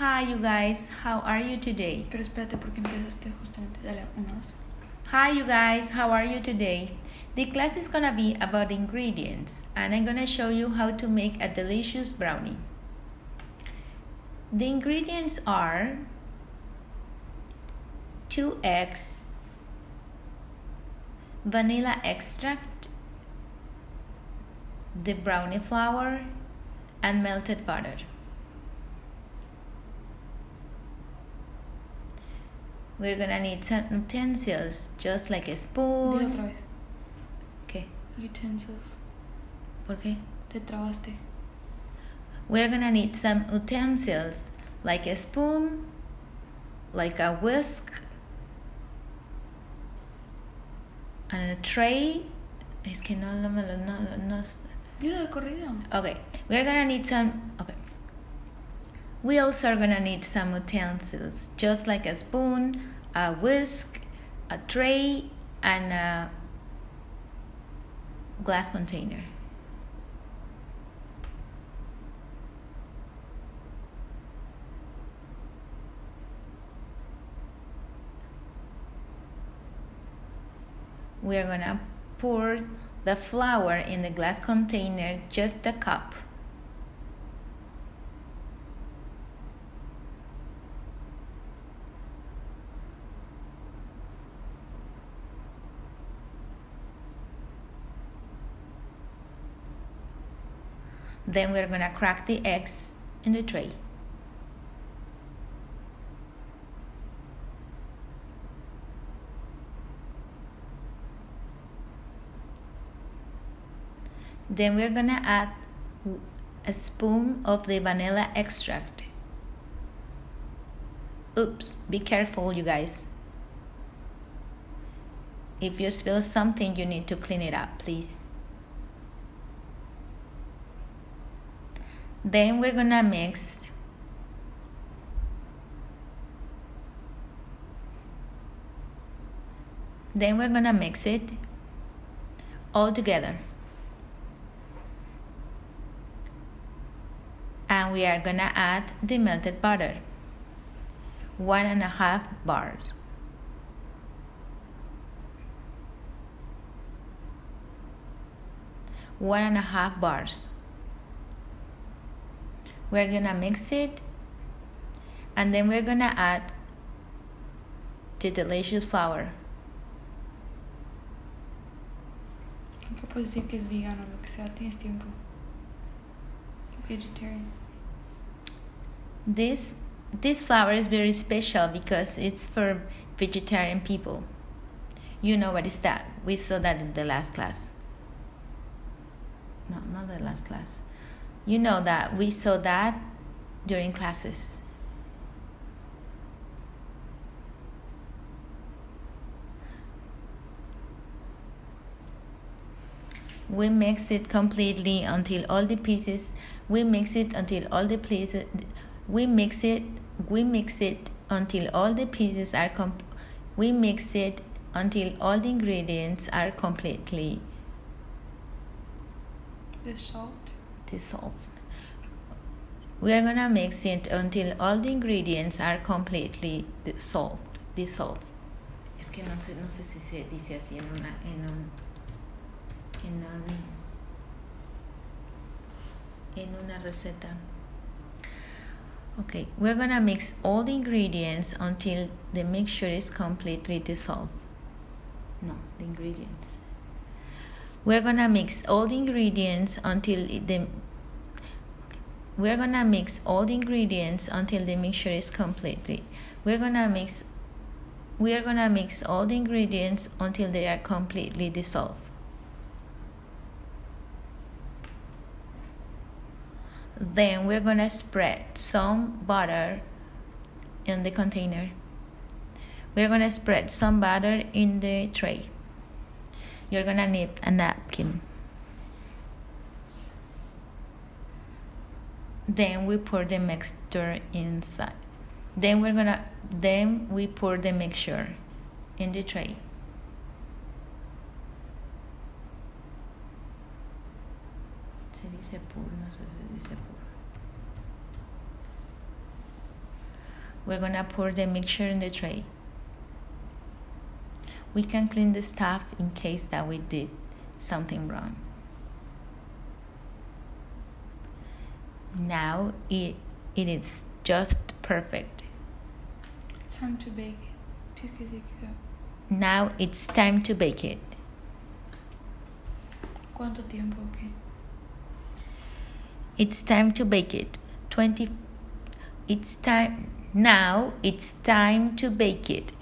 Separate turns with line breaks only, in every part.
Hi, you guys. How are you today?
Pero espérate, porque empezaste justamente. Dale, una, dos.
Hi, you guys. How are you today? The class is gonna be about ingredients, and I'm gonna show you how to make a delicious brownie. The ingredients are two eggs, vanilla extract, the brownie flour, and melted butter. We're gonna need some utensils, just like a
Dilo
spoon.
otra vez.
¿Qué?
Utensils.
¿Por qué?
Te trabaste.
We're gonna need some utensils, like a spoon, like a whisk, and a tray. Es que no, no me lo, no, no, no.
Dilo de corrido.
Okay, we're gonna need some. Okay. We also are gonna need some utensils, just like a spoon, a whisk, a tray, and a glass container. We are gonna pour the flour in the glass container, just a cup. Then we're gonna crack the eggs in the tray. Then we're gonna add a spoon of the vanilla extract. Oops, be careful, you guys. If you spill something, you need to clean it up, please. Then we're gonna mix then we're gonna mix it all together. And we are gonna add the melted butter. One and a half bars. One and a half bars. We're gonna mix it and then we're gonna add the delicious flour.
Nunca puedes decir que es vegano, lo que sea, tienes tiempo. Vegetarian.
This this flour is very special because it's for vegetarian people. You know what is that? We saw that in the last class. No, not the last class. You know that we saw that during classes. We mix it completely until all the pieces. We mix it until all the pieces. We mix it. We mix it until all the pieces are com. We mix it until all the ingredients are completely
salt.
Dissolved. We are gonna mix it until all the ingredients are completely dissolved. Dissolved. Es que no sé, no sé si se dice así en una, en un, en un, en una receta. Okay, we're gonna mix all the ingredients until the mixture is completely dissolved. No, the ingredients. We're gonna mix all the ingredients until the we're gonna mix all the ingredients until the mixture is completely. We're gonna mix we are gonna mix all the ingredients until they are completely dissolved. Then we're gonna spread some butter in the container. We're gonna spread some butter in the tray. You're gonna need a napkin. Then we pour the mixture inside. Then we're gonna then we pour the mixture in the tray. Se dice pour, no sé si dice pour. we're gonna pour the mixture in the tray. We can clean the stuff in case that we did something wrong. Now it, it is just perfect.
Time to bake. Go.
Now it's time to bake it.
¿Cuánto tiempo? Okay.
It's time to bake it. 20 It's time now it's time to bake it.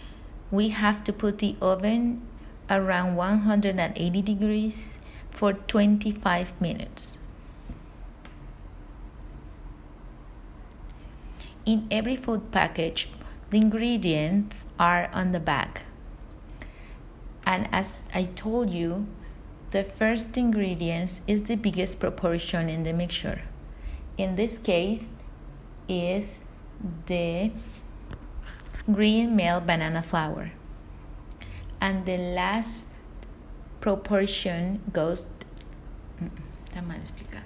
We have to put the oven around 180 degrees for 25 minutes. In every food package, the ingredients are on the back. And as I told you, the first ingredients is the biggest proportion in the mixture. In this case is the green male banana flour. And the last proportion goes mm, está mal explicado.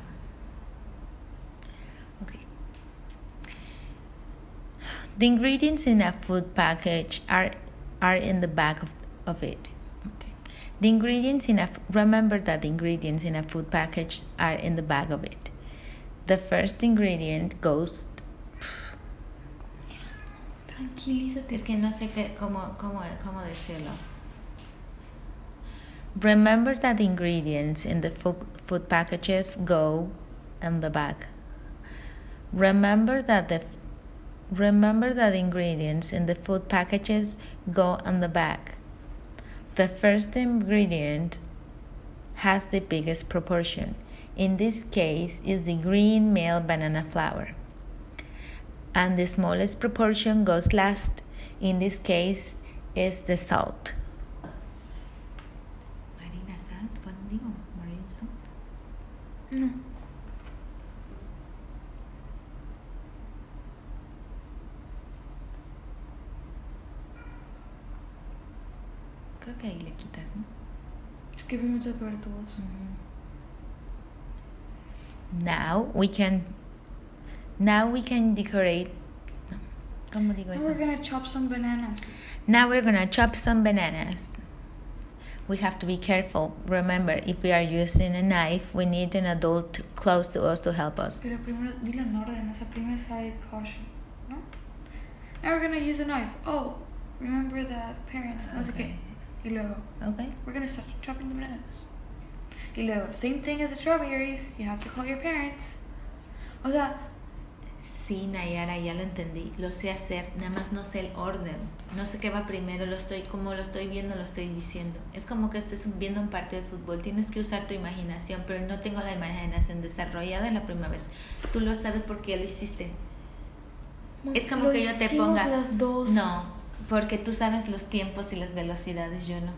Okay. The ingredients in a food package are are in the back of, of it. Okay. The ingredients in a remember that the ingredients in a food package are in the back of it. The first ingredient goes
Tranquilízate.
Es que no sé qué, cómo, cómo, cómo decirlo. Remember that the ingredients in the food, packages go in the back. Remember that the remember that ingredients in the food packages go on the back. The first ingredient has the biggest proportion. In this case is the green male banana flour and the smallest proportion goes last. In this case, is the salt. Marina salt, ¿cuándo digo? Marina salt.
No.
Creo que ahí le quitas, ¿no?
Es que primero tengo que ver tu voz.
Now we can now we can decorate. ¿Cómo digo
Now
eso?
we're gonna chop some bananas.
Now we're gonna chop some bananas. We have to be careful. Remember, if we are using a knife, we need an adult close to us to help us.
Pero primero, dilo en orden, o primero side caution, ¿no? Now we're gonna use a knife. Oh, remember the parents, no sé qué. Y luego,
Okay?
we're gonna start chopping the bananas. Y luego, same thing as the strawberries, you have to call your parents. O sea,
Sí, Nayara, ya lo entendí. Lo sé hacer, nada más no sé el orden. No sé qué va primero, lo estoy, como lo estoy viendo, lo estoy diciendo. Es como que estés viendo un partido de fútbol, tienes que usar tu imaginación, pero no tengo la imaginación desarrollada la primera vez. Tú lo sabes porque ya lo hiciste. Es como que yo te ponga.
las dos.
No, porque tú sabes los tiempos y las velocidades, yo no.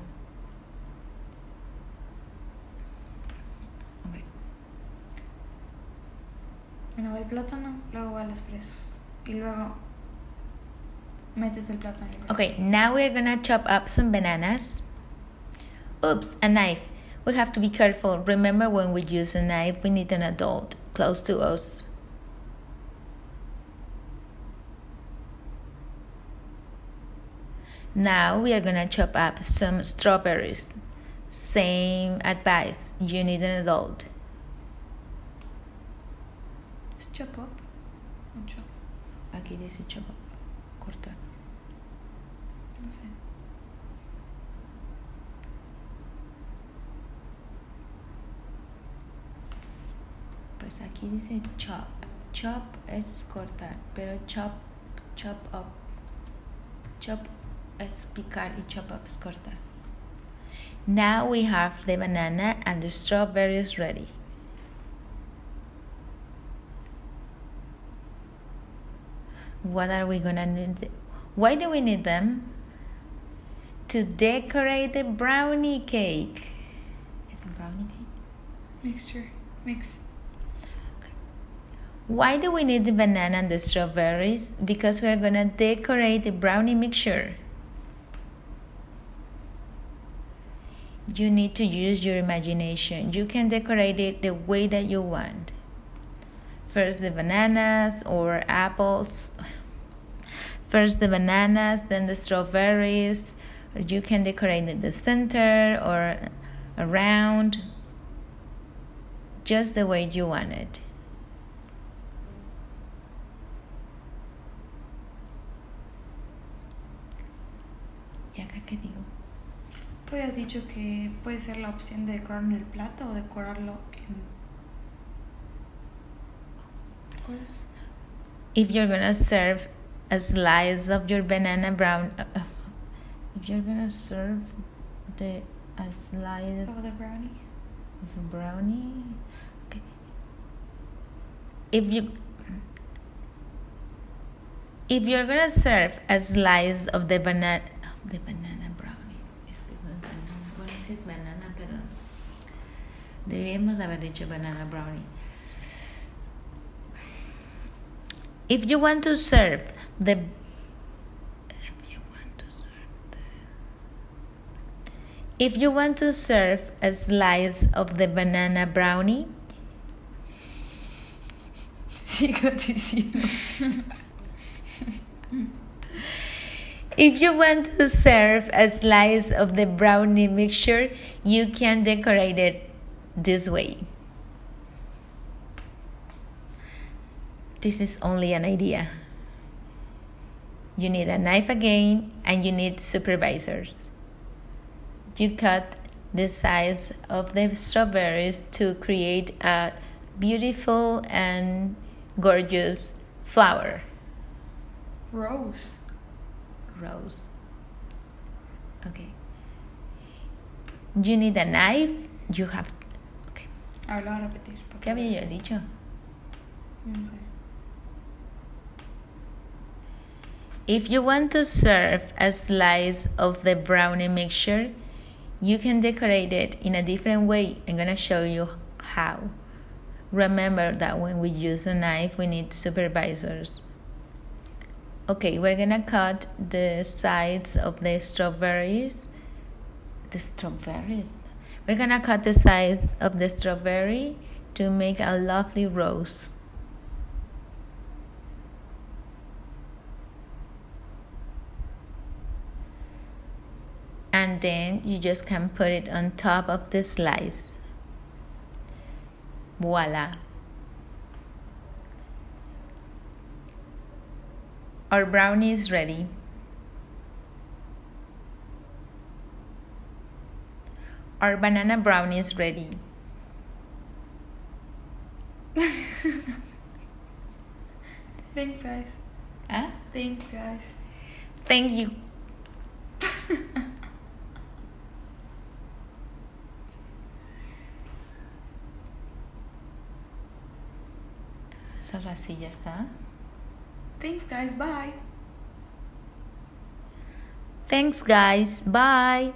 Bueno, el plátano, luego va las fresas. Y luego metes el plátano. y
Okay, now we're gonna chop up some bananas. Oops, a knife. We have to be careful. Remember, when we use a knife, we need an adult close to us. Now we are gonna chop up some strawberries. Same advice. You need an adult.
¿Es chop up? O chop,
Aquí dice chop up. Cortar.
no sé.
Pues aquí dice chop. Chop es cortar, pero chop, chop up. Chop es picar y chop up es cortar. Now we have the banana and the strawberries ready. What are we gonna need? Why do we need them? To decorate the brownie cake. Is it brownie cake?
Mixture, mix.
Why do we need the banana and the strawberries? Because we're gonna decorate the brownie mixture. You need to use your imagination. You can decorate it the way that you want. First the bananas or apples. first the bananas, then the strawberries, you can decorate in the center or around, just the way you want it. ¿Y acá qué digo?
Tú habías dicho que puede ser la opción de decorar en el plato o decorarlo en...
If you're gonna serve a slice of your banana brown, uh, uh, if you're gonna serve the a slice
O the brownie.
of a brownie, okay. If you if you're gonna serve a slice of the banana the banana brownie, es que es banana, bueno sí es banana, pero debíamos haber dicho banana brownie. If you want to serve the if you want to serve the if you want to serve a slice of the banana brownie, sigo diciendo. If you want to serve a slice of the brownie mixture, you can decorate it this way. This is only an idea. You need a knife again and you need supervisors. You cut the size of the strawberries to create a beautiful and gorgeous flower.
Rose.
Rose. Okay. You need a knife. You have. Okay.
A ver, lo voy a repetir.
¿Qué había yo dicho?
No sé.
If you want to serve a slice of the brownie mixture, you can decorate it in a different way. I'm gonna show you how. Remember that when we use a knife, we need supervisors. Okay, we're gonna cut the sides of the strawberries. The strawberries. We're gonna cut the sides of the strawberry to make a lovely rose. And then you just can put it on top of the slice. Voila. Our brownie is ready. Our banana brownie is ready.
Thanks, guys.
Huh?
Thanks, guys.
Thank you. Solo así ya está.
Thanks, guys. Bye.
Thanks, guys. Bye.